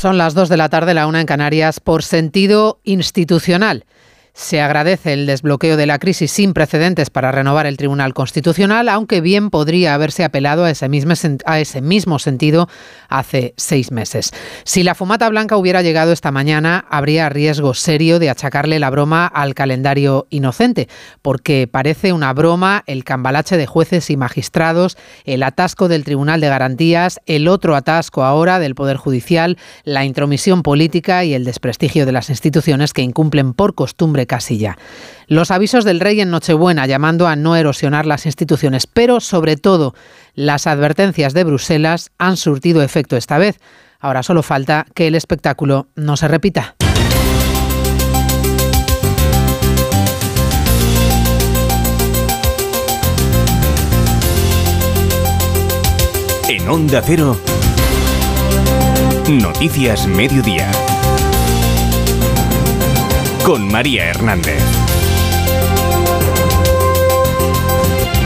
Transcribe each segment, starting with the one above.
Son las 2 de la tarde, la una en Canarias, por sentido institucional. Se agradece el desbloqueo de la crisis sin precedentes para renovar el Tribunal Constitucional, aunque bien podría haberse apelado a ese, mismo, sentido hace seis meses. Si la fumata blanca hubiera llegado esta mañana, habría riesgo serio de achacarle la broma al calendario inocente, porque parece una broma el cambalache de jueces y magistrados, el atasco del Tribunal de Garantías, el otro atasco ahora del Poder Judicial, la intromisión política y el desprestigio de las instituciones que incumplen por costumbre Casilla. Los avisos del rey en Nochebuena llamando a no erosionar las instituciones, pero sobre todo las advertencias de Bruselas han surtido efecto esta vez. Ahora solo falta que el espectáculo no se repita. En Onda Cero, Noticias Mediodía con María Hernández.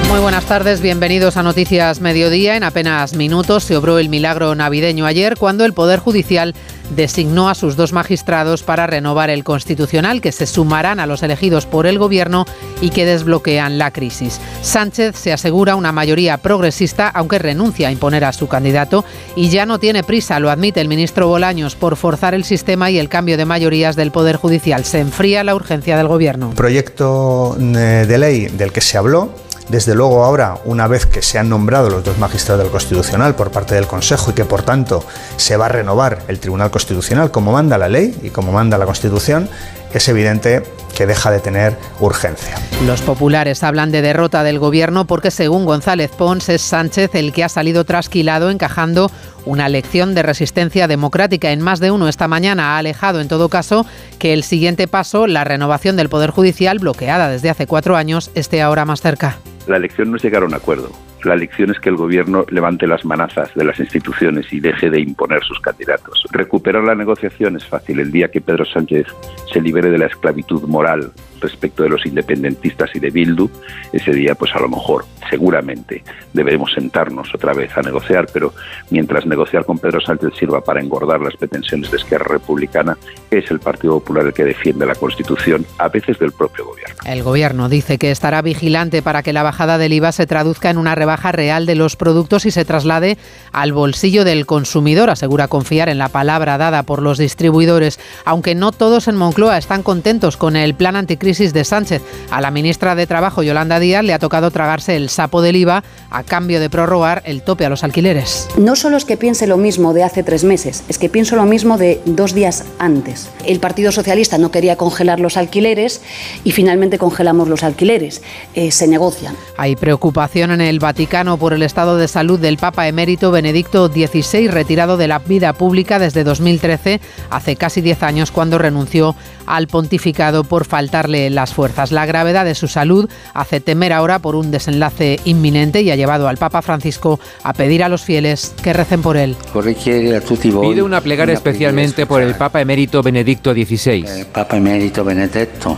Muy buenas tardes, bienvenidos a Noticias Mediodía. En apenas minutos se obró el milagro navideño ayer cuando el Poder Judicial designó a sus dos magistrados para renovar el Constitucional, que se sumarán a los elegidos por el Gobierno y que desbloquean la crisis. Sánchez se asegura una mayoría progresista, aunque renuncia a imponer a su candidato y ya no tiene prisa, lo admite el ministro Bolaños, por forzar el sistema y el cambio de mayorías del Poder Judicial. Se enfría la urgencia del Gobierno. Proyecto eh, de ley del que se habló desde luego ahora, una vez que se han nombrado los dos magistrados del Constitucional por parte del Consejo y que por tanto se va a renovar el Tribunal Constitucional como manda la ley y como manda la Constitución, es evidente que deja de tener urgencia. Los populares hablan de derrota del gobierno porque según González Pons es Sánchez el que ha salido trasquilado encajando una lección de resistencia democrática. En más de uno esta mañana ha alejado en todo caso que el siguiente paso, la renovación del Poder Judicial bloqueada desde hace cuatro años, esté ahora más cerca. La elección no es llegar a un acuerdo. La elección es que el gobierno levante las manazas de las instituciones y deje de imponer sus candidatos. Recuperar la negociación es fácil. El día que Pedro Sánchez se libere de la esclavitud moral respecto de los independentistas y de Bildu, ese día pues a lo mejor, seguramente, deberemos sentarnos otra vez a negociar, pero mientras negociar con Pedro Sánchez sirva para engordar las pretensiones de Esquerra Republicana, es el Partido Popular el que defiende la Constitución, a veces del propio gobierno. El gobierno dice que estará vigilante para que la bajada del IVA se traduzca en una rebaja real de los productos y se traslade al bolsillo del consumidor, asegura confiar en la palabra dada por los distribuidores, aunque no todos en Moncloa están contentos con el plan anticrisis de Sánchez. A la ministra de Trabajo, Yolanda Díaz, le ha tocado tragarse el sapo del IVA a cambio de prorrogar el tope a los alquileres. No solo es que piense lo mismo de hace tres meses, es que pienso lo mismo de dos días antes. El Partido Socialista no quería congelar los alquileres y finalmente congelamos los alquileres. Eh, se negocian. Hay preocupación en el Vaticano por el estado de salud del Papa emérito Benedicto XVI, retirado de la vida pública desde 2013, hace casi diez años, cuando renunció al pontificado por faltarle las fuerzas. La gravedad de su salud hace temer ahora por un desenlace inminente y ha llevado al Papa Francisco a pedir a los fieles que recen por él. Pide una plegaria especialmente por el Papa emérito Benedicto XVI. Papa emérito Benedetto,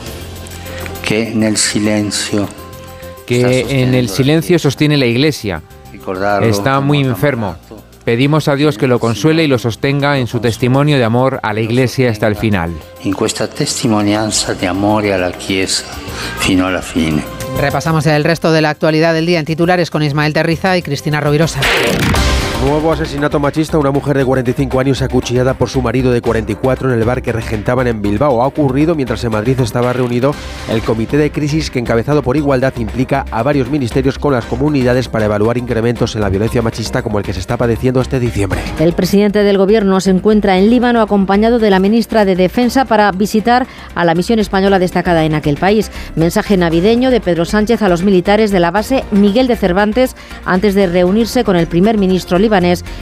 que en el silencio que en el silencio sostiene la Iglesia. Está muy enfermo. Pedimos a Dios que lo consuele y lo sostenga en su testimonio de amor a la Iglesia hasta el final. En esta testimonianza de amor a la Chiesa fino la fine. Repasamos el resto de la actualidad del día en titulares con Ismael Terriza y Cristina Rovirosa. Nuevo asesinato machista. Una mujer de 45 años acuchillada por su marido de 44 en el bar que regentaban en Bilbao. Ha ocurrido mientras en Madrid estaba reunido el comité de crisis que encabezado por Igualdad implica a varios ministerios con las comunidades para evaluar incrementos en la violencia machista como el que se está padeciendo este diciembre. El presidente del gobierno se encuentra en Líbano acompañado de la ministra de Defensa para visitar a la misión española destacada en aquel país. Mensaje navideño de Pedro Sánchez a los militares de la base Miguel de Cervantes antes de reunirse con el primer ministro libanés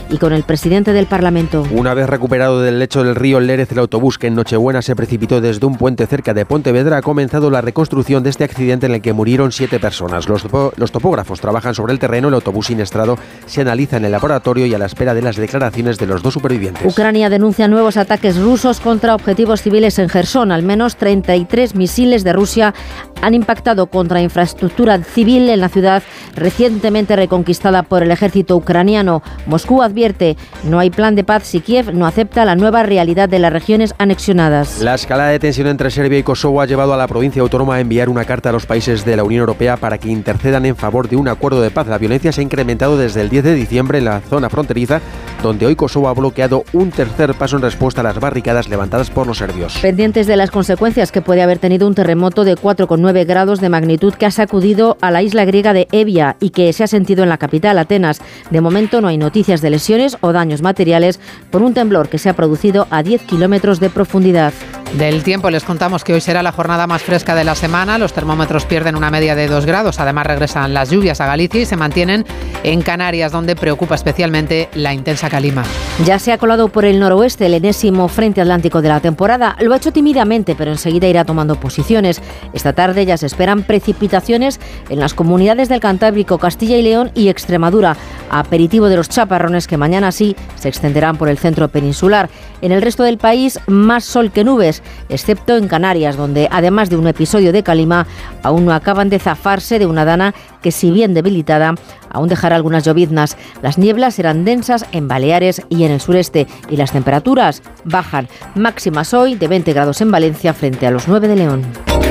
y con el presidente del Parlamento. Una vez recuperado del lecho del río Lérez, el autobús que en Nochebuena se precipitó desde un puente cerca de Pontevedra ha comenzado la reconstrucción de este accidente en el que murieron siete personas. Los, los topógrafos trabajan sobre el terreno, el autobús siniestrado se analiza en el laboratorio y a la espera de las declaraciones de los dos supervivientes. Ucrania denuncia nuevos ataques rusos contra objetivos civiles en Gerson. Al menos 33 misiles de Rusia han impactado contra infraestructura civil en la ciudad recientemente reconquistada por el ejército ucraniano. Moscú advierte, no hay plan de paz si Kiev no acepta la nueva realidad de las regiones anexionadas. La escalada de tensión entre Serbia y Kosovo ha llevado a la provincia autónoma a enviar una carta a los países de la Unión Europea para que intercedan en favor de un acuerdo de paz. La violencia se ha incrementado desde el 10 de diciembre en la zona fronteriza, donde hoy Kosovo ha bloqueado un tercer paso en respuesta a las barricadas levantadas por los serbios. Pendientes de las consecuencias que puede haber tenido un terremoto de 4,9 grados de magnitud que ha sacudido a la isla griega de Evia y que se ha sentido en la capital, Atenas. De momento no hay noticias de lesiones o daños materiales por un temblor que se ha producido a 10 kilómetros de profundidad. Del tiempo les contamos que hoy será la jornada más fresca de la semana. Los termómetros pierden una media de 2 grados. Además regresan las lluvias a Galicia y se mantienen en Canarias, donde preocupa especialmente la intensa calima. Ya se ha colado por el noroeste el enésimo frente atlántico de la temporada. Lo ha hecho tímidamente, pero enseguida irá tomando posiciones. Esta tarde ya se esperan precipitaciones en las comunidades del Cantábrico, Castilla y León y Extremadura. Aperitivo de los chaparrones que mañana sí se extenderán por el centro peninsular. En el resto del país, más sol que nubes, excepto en Canarias, donde además de un episodio de calima, aún no acaban de zafarse de una dana que, si bien debilitada, aún dejará algunas lloviznas. Las nieblas serán densas en Baleares y en el sureste y las temperaturas bajan. Máximas hoy de 20 grados en Valencia frente a los 9 de León.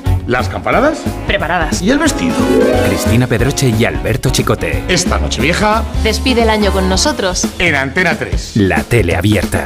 ¿Las campanadas? Preparadas. ¿Y el vestido? Cristina Pedroche y Alberto Chicote. Esta noche vieja. Despide el año con nosotros. En Antena 3. La tele abierta.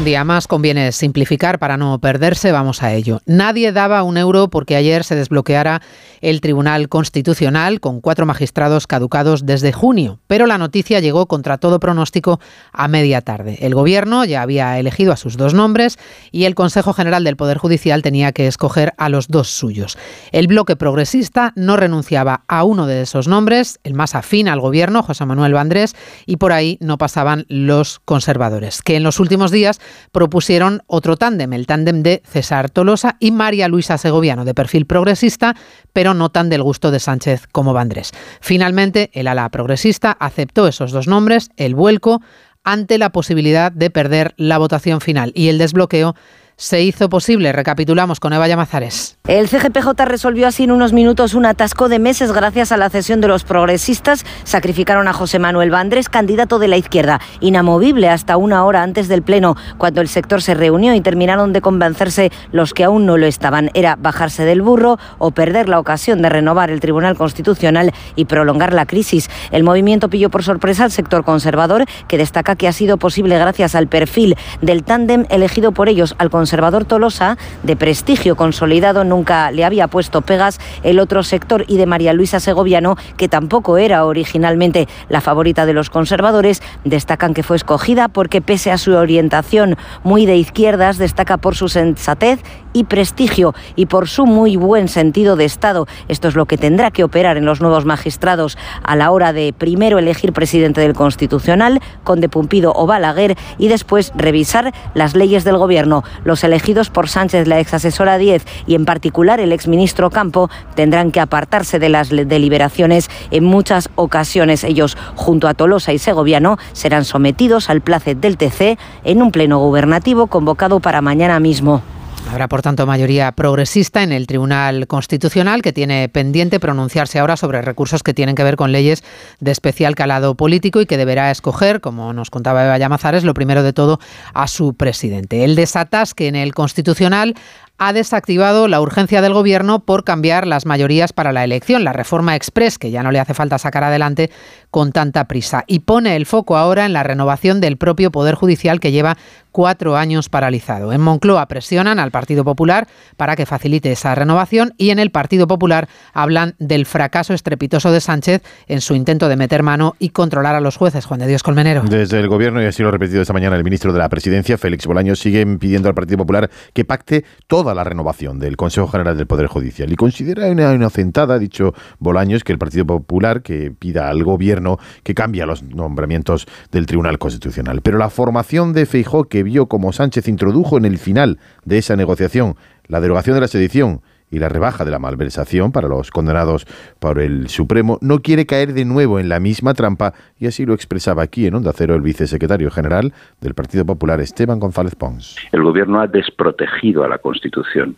Un día más conviene simplificar para no perderse, vamos a ello. Nadie daba un euro porque ayer se desbloqueara el Tribunal Constitucional con cuatro magistrados caducados desde junio, pero la noticia llegó contra todo pronóstico a media tarde. El Gobierno ya había elegido a sus dos nombres y el Consejo General del Poder Judicial tenía que escoger a los dos suyos. El bloque progresista no renunciaba a uno de esos nombres, el más afín al Gobierno, José Manuel Vandrés, y por ahí no pasaban los conservadores, que en los últimos días propusieron otro tándem, el tándem de César Tolosa y María Luisa Segoviano, de perfil progresista, pero no tan del gusto de Sánchez como Vandrés. Finalmente, el ala progresista aceptó esos dos nombres, el vuelco, ante la posibilidad de perder la votación final y el desbloqueo se hizo posible. Recapitulamos con Eva Llamazares. El CGPJ resolvió así en unos minutos un atasco de meses gracias a la cesión de los progresistas. Sacrificaron a José Manuel Vandrés, candidato de la izquierda, inamovible hasta una hora antes del Pleno, cuando el sector se reunió y terminaron de convencerse los que aún no lo estaban. Era bajarse del burro o perder la ocasión de renovar el Tribunal Constitucional y prolongar la crisis. El movimiento pilló por sorpresa al sector conservador, que destaca que ha sido posible gracias al perfil del tándem elegido por ellos al conservador Tolosa, de prestigio consolidado, nunca le había puesto pegas el otro sector y de María Luisa Segoviano, que tampoco era originalmente la favorita de los conservadores, destacan que fue escogida porque pese a su orientación muy de izquierdas, destaca por su sensatez y prestigio y por su muy buen sentido de Estado. Esto es lo que tendrá que operar en los nuevos magistrados a la hora de primero elegir presidente del Constitucional, Conde Pumpido o Balaguer, y después revisar las leyes del Gobierno. Los elegidos por Sánchez, la ex asesora 10 y en particular el exministro Campo tendrán que apartarse de las deliberaciones en muchas ocasiones. Ellos, junto a Tolosa y Segoviano, serán sometidos al placet del TC en un pleno gubernativo convocado para mañana mismo. Habrá, por tanto, mayoría progresista en el Tribunal Constitucional que tiene pendiente pronunciarse ahora sobre recursos que tienen que ver con leyes de especial calado político y que deberá escoger, como nos contaba Eva Llamazares, lo primero de todo a su presidente. El desatasque en el Constitucional ha desactivado la urgencia del Gobierno por cambiar las mayorías para la elección, la reforma express, que ya no le hace falta sacar adelante con tanta prisa, y pone el foco ahora en la renovación del propio Poder Judicial que lleva cuatro años paralizado. En Moncloa presionan al Partido Popular para que facilite esa renovación y en el Partido Popular hablan del fracaso estrepitoso de Sánchez en su intento de meter mano y controlar a los jueces. Juan de Dios Colmenero. Desde el Gobierno, y así lo ha repetido esta mañana el ministro de la Presidencia, Félix Bolaños, sigue pidiendo al Partido Popular que pacte toda la renovación del Consejo General del Poder Judicial. Y considera una inocentada, ha dicho Bolaños, que el Partido Popular que pida al Gobierno que cambie los nombramientos del Tribunal Constitucional. Pero la formación de Feijó, que vio como Sánchez introdujo en el final de esa negociación la derogación de la sedición y la rebaja de la malversación para los condenados por el Supremo, no quiere caer de nuevo en la misma trampa y así lo expresaba aquí en Onda Cero el vicesecretario general del Partido Popular, Esteban González Pons. El gobierno ha desprotegido a la Constitución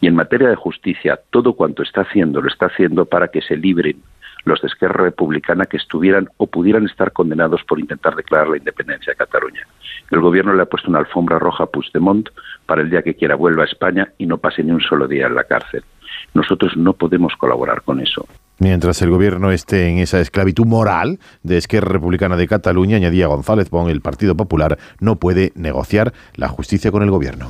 y en materia de justicia todo cuanto está haciendo lo está haciendo para que se libren los de Esquerra Republicana que estuvieran o pudieran estar condenados por intentar declarar la independencia de Cataluña. El gobierno le ha puesto una alfombra roja a Puigdemont para el día que quiera vuelva a España y no pase ni un solo día en la cárcel. Nosotros no podemos colaborar con eso. Mientras el gobierno esté en esa esclavitud moral de Esquerra Republicana de Cataluña, añadía González Bon, el Partido Popular no puede negociar la justicia con el gobierno.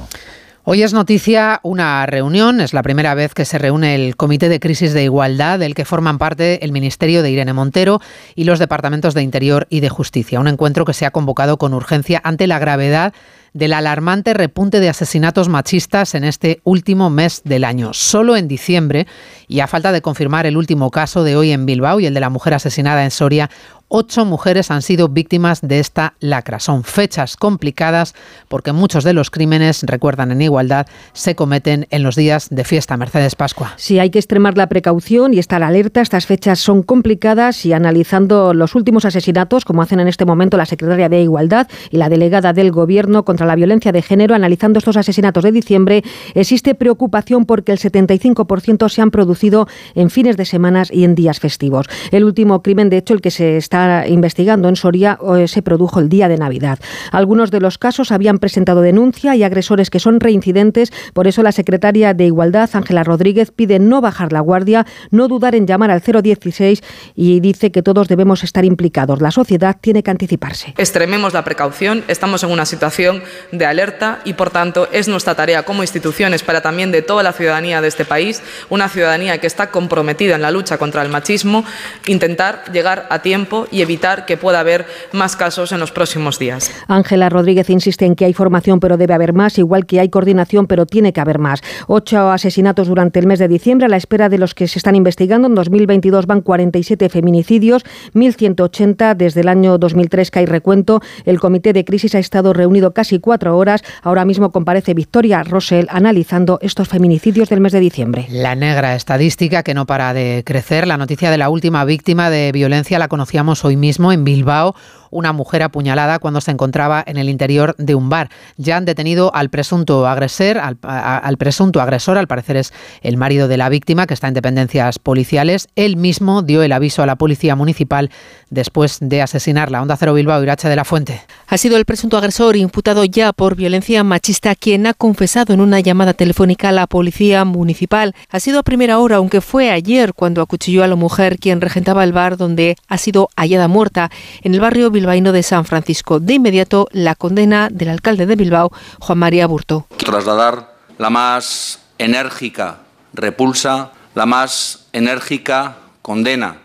Hoy es noticia una reunión, es la primera vez que se reúne el Comité de Crisis de Igualdad, del que forman parte el Ministerio de Irene Montero y los departamentos de Interior y de Justicia. Un encuentro que se ha convocado con urgencia ante la gravedad del alarmante repunte de asesinatos machistas en este último mes del año. Solo en diciembre, y a falta de confirmar el último caso de hoy en Bilbao y el de la mujer asesinada en Soria, ocho mujeres han sido víctimas de esta lacra. Son fechas complicadas porque muchos de los crímenes, recuerdan en igualdad, se cometen en los días de fiesta. Mercedes Pascua. Sí, hay que extremar la precaución y estar alerta. Estas fechas son complicadas y analizando los últimos asesinatos, como hacen en este momento la secretaria de Igualdad y la delegada del Gobierno contra la violencia de género, analizando estos asesinatos de diciembre, existe preocupación porque el 75% se han producido en fines de semanas y en días festivos. El último crimen, de hecho, el que se está investigando en Soria eh, se produjo el día de Navidad. Algunos de los casos habían presentado denuncia y agresores que son reincidentes, por eso la secretaria de Igualdad, Ángela Rodríguez, pide no bajar la guardia, no dudar en llamar al 016 y dice que todos debemos estar implicados. La sociedad tiene que anticiparse. Extrememos la precaución, estamos en una situación de alerta y por tanto es nuestra tarea como instituciones, para también de toda la ciudadanía de este país, una ciudadanía que está comprometida en la lucha contra el machismo, intentar llegar a tiempo y evitar que pueda haber más casos en los próximos días. Ángela Rodríguez insiste en que hay formación, pero debe haber más, igual que hay coordinación, pero tiene que haber más. Ocho asesinatos durante el mes de diciembre, a la espera de los que se están investigando. En 2022 van 47 feminicidios, 1.180 desde el año 2003 que hay recuento. El comité de crisis ha estado reunido casi cuatro horas. Ahora mismo comparece Victoria Rosell analizando estos feminicidios del mes de diciembre. La negra estadística que no para de crecer. La noticia de la última víctima de violencia la conocíamos hoy mismo en Bilbao una mujer apuñalada cuando se encontraba en el interior de un bar. Ya han detenido al presunto agresor, al, al parecer es el marido de la víctima que está en dependencias policiales. Él mismo dio el aviso a la policía municipal después de asesinarla. Onda Cero Bilbao, Irache de la Fuente. Ha sido el presunto agresor imputado ya por violencia machista quien ha confesado en una llamada telefónica a la policía municipal. Ha sido a primera hora, aunque fue ayer cuando acuchilló a la mujer quien regentaba el bar donde ha sido hallada muerta en el barrio Bilbao bilbaíno de San Francisco. De inmediato, la condena del alcalde de Bilbao, Juan María Burto. Trasladar la más enérgica repulsa, la más enérgica condena.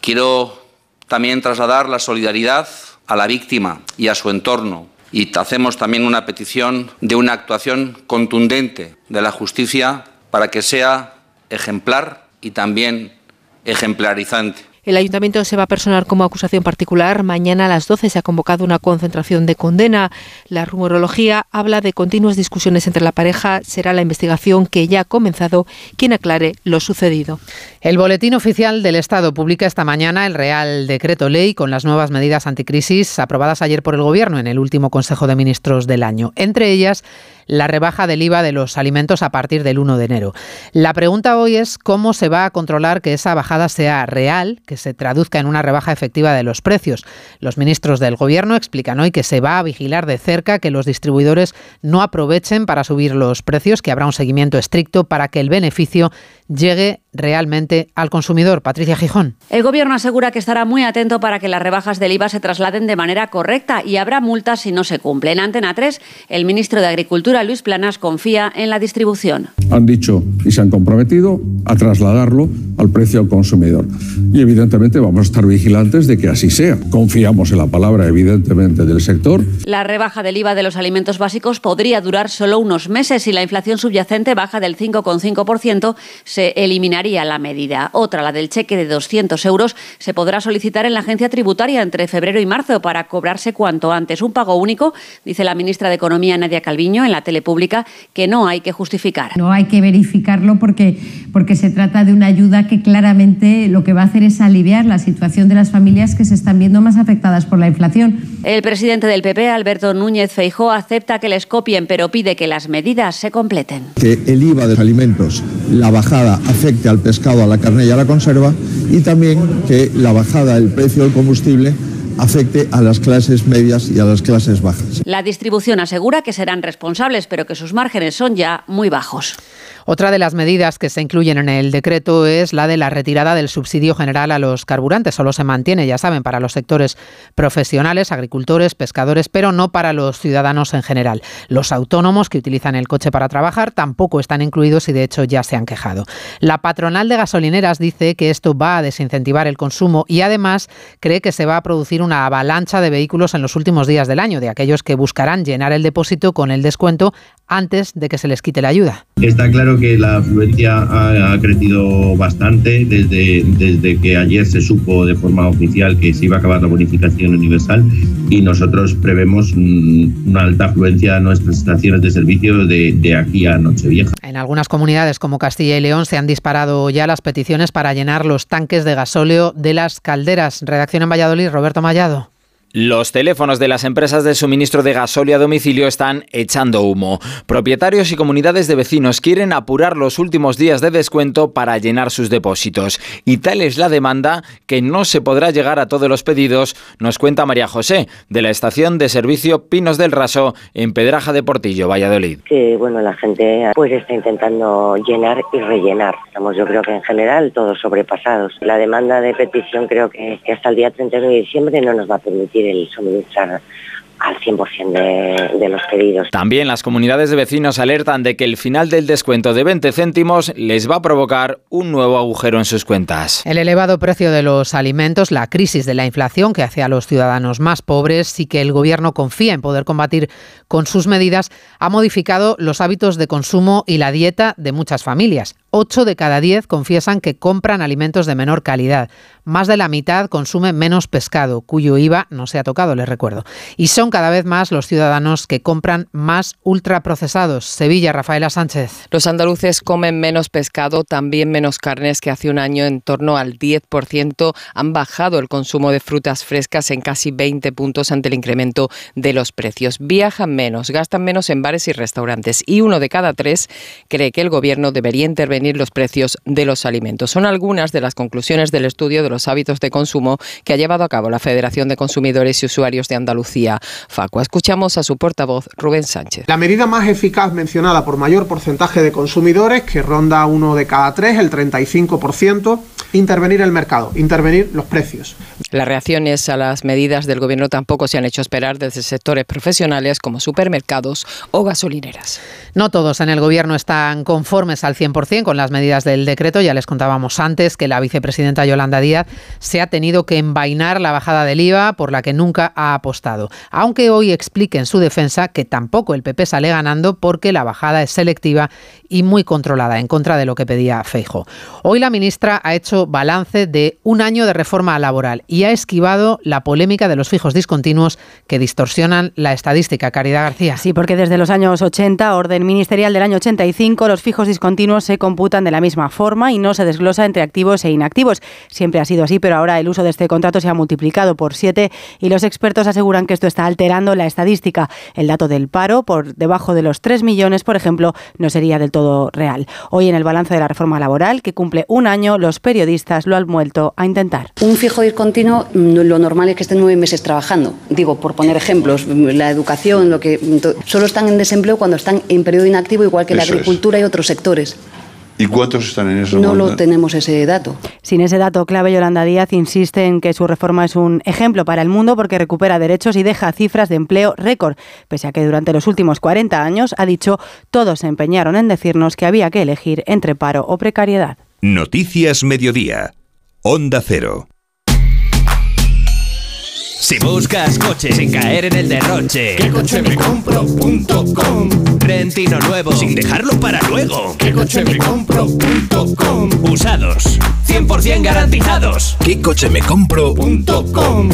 Quiero también trasladar la solidaridad a la víctima y a su entorno. Y hacemos también una petición de una actuación contundente de la justicia para que sea ejemplar y también ejemplarizante. El ayuntamiento se va a personar como acusación particular. Mañana a las 12 se ha convocado una concentración de condena. La rumorología habla de continuas discusiones entre la pareja. Será la investigación que ya ha comenzado quien aclare lo sucedido. El Boletín Oficial del Estado publica esta mañana el Real Decreto Ley con las nuevas medidas anticrisis aprobadas ayer por el Gobierno en el último Consejo de Ministros del año. Entre ellas, la rebaja del IVA de los alimentos a partir del 1 de enero. La pregunta hoy es cómo se va a controlar que esa bajada sea real, que se traduzca en una rebaja efectiva de los precios. Los ministros del Gobierno explican hoy que se va a vigilar de cerca que los distribuidores no aprovechen para subir los precios, que habrá un seguimiento estricto para que el beneficio llegue realmente al consumidor. Patricia Gijón. El Gobierno asegura que estará muy atento para que las rebajas del IVA se trasladen de manera correcta y habrá multas si no se cumple. En Antena 3, el ministro de Agricultura, Luis Planas, confía en la distribución. Han dicho y se han comprometido a trasladarlo al precio al consumidor. Y evidentemente vamos a estar vigilantes de que así sea. Confiamos en la palabra, evidentemente, del sector. La rebaja del IVA de los alimentos básicos podría durar solo unos meses. Si la inflación subyacente baja del 5,5%, se eliminaría la medida. Otra, la del cheque de 200 euros, se podrá solicitar en la agencia tributaria entre febrero y marzo para cobrarse cuanto antes. Un pago único, dice la ministra de Economía Nadia Calviño en la tele pública, que no hay que justificar. No hay que verificarlo porque, porque se trata de una ayuda que claramente lo que va a hacer es aliviar la situación de las familias que se están viendo más afectadas por la inflación. El presidente del PP, Alberto Núñez Feijó, acepta que les copien, pero pide que las medidas se completen. Que el IVA de los alimentos, la bajada afecte al pescado, a la carne y a la conserva y también que la bajada del precio del combustible afecte a las clases medias y a las clases bajas. La distribución asegura que serán responsables, pero que sus márgenes son ya muy bajos. Otra de las medidas que se incluyen en el decreto es la de la retirada del subsidio general a los carburantes. Solo se mantiene, ya saben, para los sectores profesionales, agricultores, pescadores, pero no para los ciudadanos en general. Los autónomos que utilizan el coche para trabajar tampoco están incluidos y de hecho ya se han quejado. La patronal de gasolineras dice que esto va a desincentivar el consumo y además cree que se va a producir una avalancha de vehículos en los últimos días del año, de aquellos que buscarán llenar el depósito con el descuento antes de que se les quite la ayuda. Está claro que la afluencia ha, crecido bastante desde, desde que ayer se supo de forma oficial que se iba a acabar la bonificación universal y nosotros prevemos una alta afluencia a nuestras estaciones de servicio de, de aquí a Nochevieja. En algunas comunidades como Castilla y León se han disparado ya las peticiones para llenar los tanques de gasóleo de las calderas. Redacción en Valladolid, Roberto Mallado. Los teléfonos de las empresas de suministro de gasóleo a domicilio están echando humo. Propietarios y comunidades de vecinos quieren apurar los últimos días de descuento para llenar sus depósitos. Y tal es la demanda que no se podrá llegar a todos los pedidos, nos cuenta María José, de la estación de servicio Pinos del Raso en Pedraja de Portillo, Valladolid. Que bueno, la gente pues está intentando llenar y rellenar. Estamos yo creo que en general todos sobrepasados. La demanda de petición creo que, que hasta el día 31 de diciembre no nos va a permitir el suministrar al 100% de, de, los pedidos. También las comunidades de vecinos alertan de que el final del descuento de 20 céntimos les va a provocar un nuevo agujero en sus cuentas. El elevado precio de los alimentos, la crisis de la inflación que hace a los ciudadanos más pobres y que el gobierno confía en poder combatir con sus medidas, ha modificado los hábitos de consumo y la dieta de muchas familias. 8 de cada 10 confiesan que compran alimentos de menor calidad. Más de la mitad consume menos pescado, cuyo IVA no se ha tocado, les recuerdo. Y son cada vez más los ciudadanos que compran más ultraprocesados. Sevilla, Rafaela Sánchez. Los andaluces comen menos pescado, también menos carnes que hace un año, en torno al 10%. Han bajado el consumo de frutas frescas en casi 20 puntos ante el incremento de los precios. Viajan menos, gastan menos en bares y restaurantes. Y uno de cada tres cree que el gobierno debería intervenir los precios de los alimentos. Son algunas de las conclusiones del estudio de los hábitos de consumo que ha llevado a cabo la Federación de Consumidores y Usuarios de Andalucía, Facua. Escuchamos a su portavoz, Rubén Sánchez. La medida más eficaz mencionada por mayor porcentaje de consumidores, que ronda uno de cada tres, el 35%, intervenir el mercado, intervenir los precios. Las reacciones a las medidas del Gobierno tampoco se han hecho esperar desde sectores profesionales como supermercados o gasolineras. No todos en el Gobierno están conformes al 100% con las medidas del decreto. Ya les contábamos antes que la vicepresidenta Yolanda Díaz se ha tenido que envainar la bajada del IVA por la que nunca ha apostado. Aunque hoy explique en su defensa que tampoco el PP sale ganando porque la bajada es selectiva y muy controlada en contra de lo que pedía Feijo. Hoy la ministra ha hecho balance de un año de reforma laboral y ha esquivado la polémica de los fijos discontinuos que distorsionan la estadística. Caridad García. Sí, porque desde los años 80, orden ministerial del año 85, los fijos discontinuos se computan de la misma forma y no se desglosa entre activos e inactivos. Siempre ha sido así, pero ahora el uso de este contrato se ha multiplicado por siete y los expertos aseguran que esto está alterando la estadística. El dato del paro, por debajo de los 3 millones, por ejemplo, no sería del todo real. Hoy en el balance de la reforma laboral, que cumple un año, los periodistas lo han vuelto a intentar. Un fijo discontinuo, mm, lo normal es que estén nueve meses trabajando. Digo, por poner ejemplos, la educación, lo que solo están en desempleo cuando están en periodo inactivo, igual que la agricultura y otros sectores. ¿Y cuántos están en eso? No lo tenemos ese dato. Sin ese dato clave, Yolanda Díaz insiste en que su reforma es un ejemplo para el mundo porque recupera derechos y deja cifras de empleo récord, pese a que durante los últimos 40 años, ha dicho, todos se empeñaron en decirnos que había que elegir entre paro o precariedad. Noticias Mediodía. Onda Cero. Si buscas coche sin caer en el derroche, ¿qué coche me compro.com? Rentino nuevo sin dejarlo para luego, ¿qué coche me compro.com? Usados, 100% garantizados, ¿qué coche me compro.com?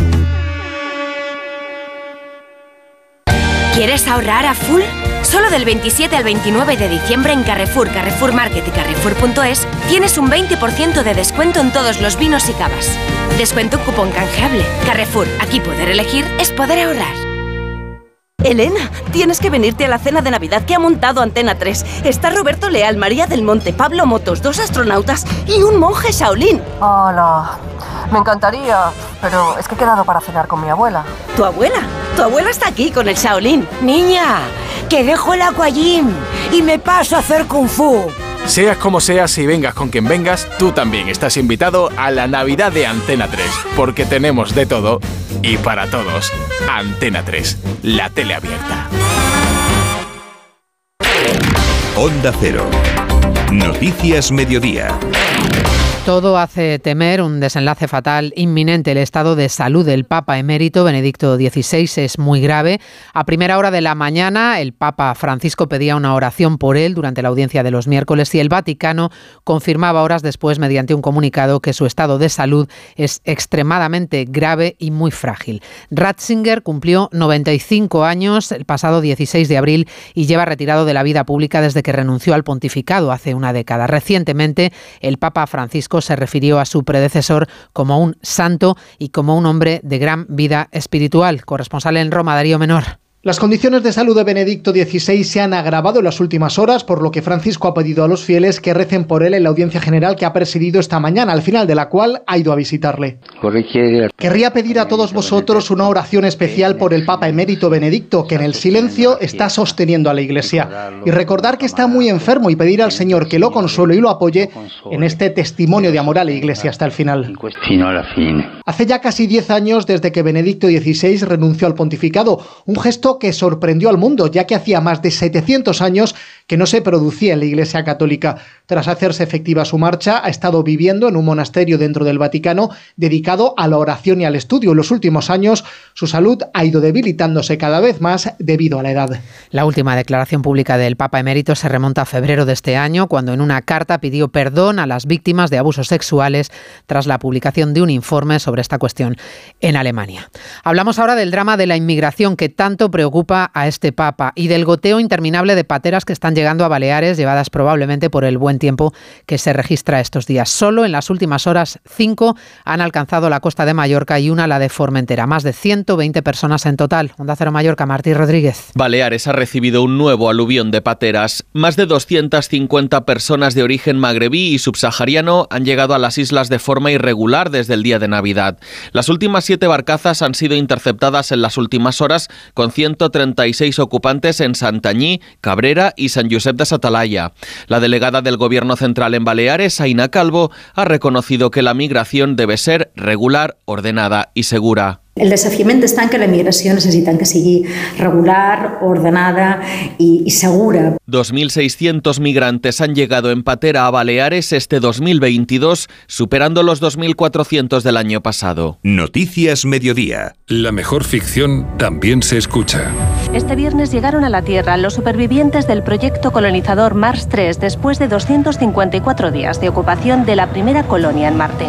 ¿Quieres ahorrar a full? Solo del 27 al 29 de diciembre en Carrefour, Carrefour Market y Carrefour.es tienes un 20% de descuento en todos los vinos y cavas. Descuento cupón canjeable. Carrefour, aquí poder elegir es poder ahorrar. Elena, tienes que venirte a la cena de Navidad que ha montado Antena 3. Está Roberto Leal, María del Monte, Pablo Motos, dos astronautas y un monje Shaolin. Hola, me encantaría, pero es que he quedado para cenar con mi abuela. ¿Tu abuela? Tu abuela está aquí con el Shaolin. Niña, que dejo el aquagym y me paso a hacer kung fu. Seas como seas y vengas con quien vengas, tú también estás invitado a la Navidad de Antena 3, porque tenemos de todo y para todos. Antena 3, la tele abierta. Onda Cero. Noticias Mediodía. Todo hace temer un desenlace fatal inminente. El estado de salud del Papa emérito Benedicto XVI es muy grave. A primera hora de la mañana, el Papa Francisco pedía una oración por él durante la audiencia de los miércoles y el Vaticano confirmaba horas después, mediante un comunicado, que su estado de salud es extremadamente grave y muy frágil. Ratzinger cumplió 95 años el pasado 16 de abril y lleva retirado de la vida pública desde que renunció al pontificado hace una década. Recientemente, el Papa Francisco se refirió a su predecesor como un santo y como un hombre de gran vida espiritual. Corresponsal en Roma, Darío Menor. Las condiciones de salud de Benedicto XVI se han agravado en las últimas horas, por lo que Francisco ha pedido a los fieles que recen por él en la audiencia general que ha presidido esta mañana, al final de la cual ha ido a visitarle. Querría pedir a todos vosotros una oración especial por el Papa emérito Benedicto, que en el silencio está sosteniendo a la Iglesia, y recordar que está muy enfermo y pedir al Señor que lo consuele y lo apoye en este testimonio de amor a la Iglesia hasta el final. Hace ya casi 10 años desde que Benedicto XVI renunció al pontificado, un gesto que sorprendió al mundo, ya que hacía más de 700 años que no se producía en la Iglesia Católica. Tras hacerse efectiva su marcha, ha estado viviendo en un monasterio dentro del Vaticano dedicado a la oración y al estudio. En los últimos años, su salud ha ido debilitándose cada vez más debido a la edad. La última declaración pública del Papa emérito se remonta a febrero de este año, cuando en una carta pidió perdón a las víctimas de abusos sexuales tras la publicación de un informe sobre esta cuestión en Alemania. Hablamos ahora del drama de la inmigración que tanto preocupa a este Papa y del goteo interminable de pateras que están llegando a Baleares, llevadas probablemente por el buen tiempo que se registra estos días. Solo en las últimas horas, cinco han alcanzado la costa de Mallorca y una la de Formentera. Más de 120 personas en total. Onda Cero Mallorca, Martí Rodríguez. Baleares ha recibido un nuevo aluvión de pateras. Más de 250 personas de origen magrebí y subsahariano han llegado a las islas de forma irregular desde el día de Navidad. Las últimas siete barcazas han sido interceptadas en las últimas horas con 136 ocupantes en Santañí, Cabrera y San Josep de Satalaya. La delegada del Gobierno Central en Baleares, Aina Calvo, ha reconocido que la migración debe ser regular, ordenada y segura. El desafiament està en que la migració necessitem que sigui regular, ordenada y, y segura. 2.600 migrantes han llegado en patera a Baleares este 2022, superando los 2.400 del año pasado. Noticias Mediodía. La mejor ficción también se escucha. Este viernes llegaron a la Tierra los supervivientes del proyecto colonizador Mars 3 después de 254 días de ocupación de la primera colonia en Marte.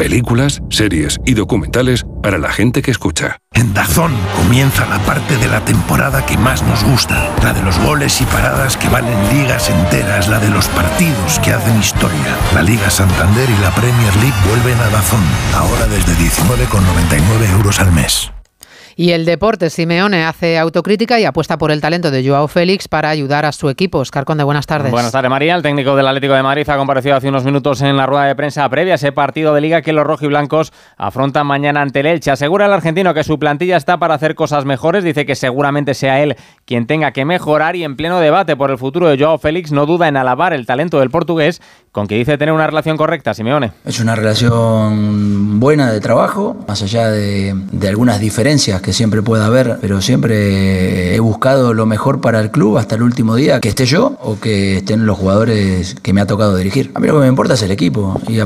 películas, series y documentales para la gente que escucha. En Dazón comienza la parte de la temporada que más nos gusta, la de los goles y paradas que valen ligas enteras, la de los partidos que hacen historia. La Liga Santander y la Premier League vuelven a Dazón, ahora desde 19,99 euros al mes. Y el deporte, Simeone hace autocrítica y apuesta por el talento de Joao Félix para ayudar a su equipo. Oscar Conde, buenas tardes. Buenas tardes, María. El técnico del Atlético de Madrid ha comparecido hace unos minutos en la rueda de prensa previa a ese partido de liga que los rojiblancos afrontan mañana ante el Elche. Asegura el argentino que su plantilla está para hacer cosas mejores. Dice que seguramente sea él quien tenga que mejorar y en pleno debate por el futuro de Joao Félix no duda en alabar el talento del portugués con que dice tener una relación correcta, Simeone. Es una relación buena de trabajo, más allá de, algunas diferencias que siempre pueda haber, pero siempre he buscado lo mejor para el club hasta el último día, que esté yo o que estén los jugadores que me ha tocado dirigir. A mí lo que me importa es el equipo y,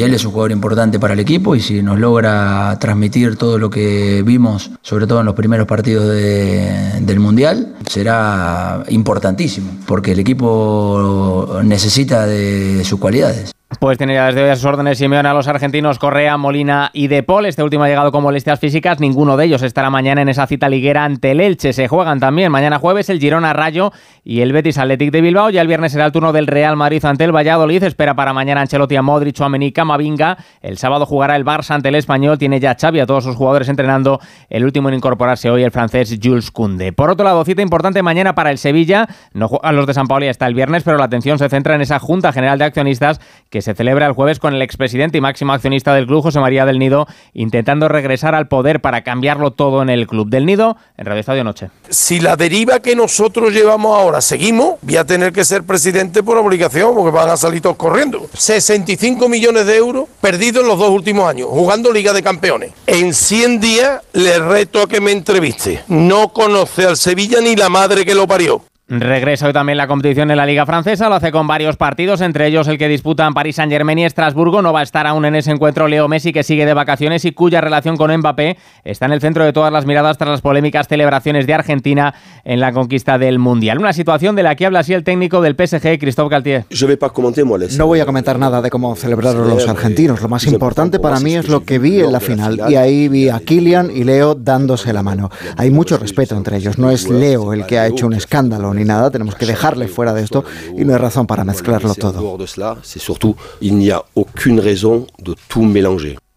él es un jugador importante para el equipo y si nos logra transmitir todo lo que vimos, sobre todo en los primeros partidos de, del Mundial, será importantísimo, porque el equipo necesita de sus cualidades. Pues tiene ya desde hoy a sus órdenes Simeone a los argentinos Correa, Molina y De Paul. Este último ha llegado con molestias físicas. Ninguno de ellos estará mañana en esa cita liguera ante el Elche. Se juegan también mañana jueves el Girona Rayo y el Betis Athletic de Bilbao. Ya el viernes será el turno del Real Madrid ante el Valladolid. Espera para mañana Ancelotti a Modric, Chouameni, Camavinga. El sábado jugará el Barça ante el Español. Tiene ya Xavi a todos sus jugadores entrenando. El último en incorporarse hoy el francés Jules Koundé. Por otro lado, cita importante mañana para el Sevilla. No juegan los de San Pauli hasta el viernes, pero la atención se centra en esa Junta General de Accionistas que se celebra el jueves con el expresidente y máximo accionista del club, José María del Nido, intentando regresar al poder para cambiarlo todo en el club del Nido, en Radio Estadio Noche. Si la deriva que nosotros llevamos ahora seguimos, voy a tener que ser presidente por obligación, porque van a salir todos corriendo. 65 millones de euros perdidos en los dos últimos años, jugando Liga de Campeones. En 100 días le reto a que me entreviste. No conoce al Sevilla ni la madre que lo parió. Regresa hoy también la competición en la Liga Francesa, lo hace con varios partidos, entre ellos el que disputan París Saint-Germain y Estrasburgo. No va a estar aún en ese encuentro Leo Messi, que sigue de vacaciones y cuya relación con Mbappé está en el centro de todas las miradas tras las polémicas celebraciones de Argentina en la conquista del Mundial. Una situación de la que habla así el técnico del PSG, Christophe Galtier. No voy a comentar nada de cómo celebraron los argentinos. Lo más importante para mí es lo que vi en la final. Y ahí vi a Kylian y Leo dándose la mano. Hay mucho respeto entre ellos. No es Leo el que ha hecho un escándalo ni nada, tenemos que dejarle fuera de esto y no hay razón para mezclarlo todo.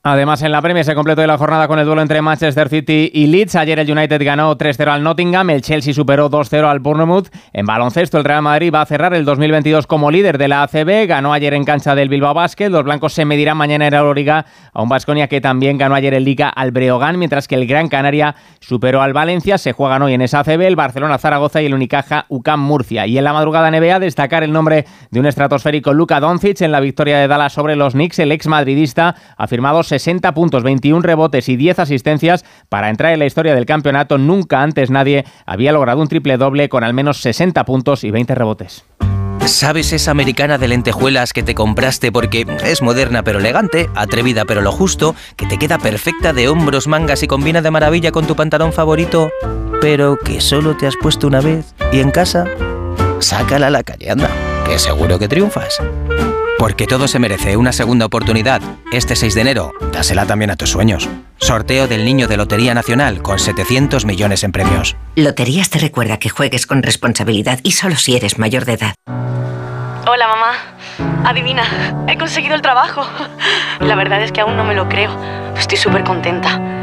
Además, en la Premier se completó la jornada con el duelo entre Manchester City y Leeds. Ayer el United ganó 3-0 al Nottingham, el Chelsea superó 2-0 al Bournemouth. En baloncesto, el Real Madrid va a cerrar el 2022 como líder de la ACB. Ganó ayer en cancha del Bilbao Basket. Los blancos se medirán mañana en Euroliga a un Basconia que también ganó ayer en Liga al Breogán, mientras que el Gran Canaria superó al Valencia. Se juegan hoy en esa ACB el Barcelona Zaragoza y el Unicaja UCAM Murcia. Y en la madrugada NBA destacar el nombre de un estratosférico Luka Doncic en la victoria de Dallas sobre los Knicks. El ex madridista ha firmado 60 puntos, 21 rebotes y 10 asistencias para entrar en la historia del campeonato. Nunca antes nadie había logrado un triple doble con al menos 60 puntos y 20 rebotes. ¿Sabes esa americana de lentejuelas que te compraste porque es moderna pero elegante, atrevida pero lo justo, que te queda perfecta de hombros, mangas y combina de maravilla con tu pantalón favorito, pero que solo te has puesto una vez y en casa? Sácala a la calle, anda, que seguro que triunfas. Porque todo se merece una segunda oportunidad. Este 6 de enero, dásela también a tus sueños. Sorteo del Niño de Lotería Nacional con 700 millones en premios. Loterías te recuerda que juegues con responsabilidad y solo si eres mayor de edad. Hola mamá. Adivina, he conseguido el trabajo. La verdad es que aún no me lo creo. Estoy súper contenta.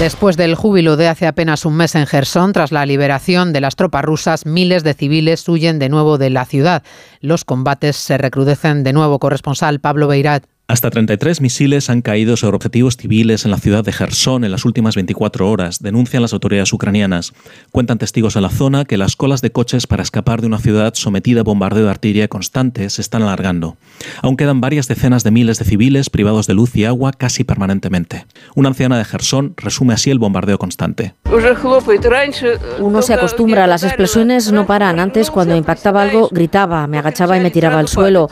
Después del júbilo de hace apenas un mes en Gerson, tras la liberación de las tropas rusas, miles de civiles huyen de nuevo de la ciudad. Los combates se recrudecen de nuevo. Corresponsal Pablo Beirat. Hasta 33 misiles han caído sobre objetivos civiles en la ciudad de Gerson en las últimas 24 horas, denuncian las autoridades ucranianas. Cuentan testigos en la zona que las colas de coches para escapar de una ciudad sometida a bombardeo de artillería constante se están alargando. Aún quedan varias decenas de miles de civiles privados de luz y agua casi permanentemente. Una anciana de Gerson resume así el bombardeo constante. Uno se acostumbra, las explosiones no paran. Antes, cuando impactaba algo, gritaba, me agachaba y me tiraba al suelo.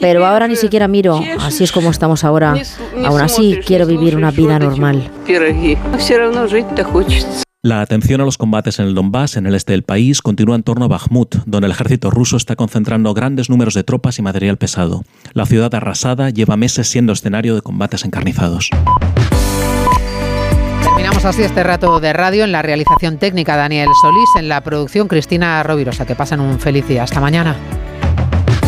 Pero ahora ni siquiera miro, así es como estamos ahora. Aún así, quiero vivir una vida normal. La atención a los combates en el Donbass, en el este del país, continúa en torno a Bakhmut, donde el ejército ruso está concentrando grandes números de tropas y material pesado. La ciudad arrasada lleva meses siendo escenario de combates encarnizados. Terminamos así este rato de radio en la realización técnica Daniel Solís, en la producción Cristina Rovirosa. Que pasen un feliz día. Hasta mañana.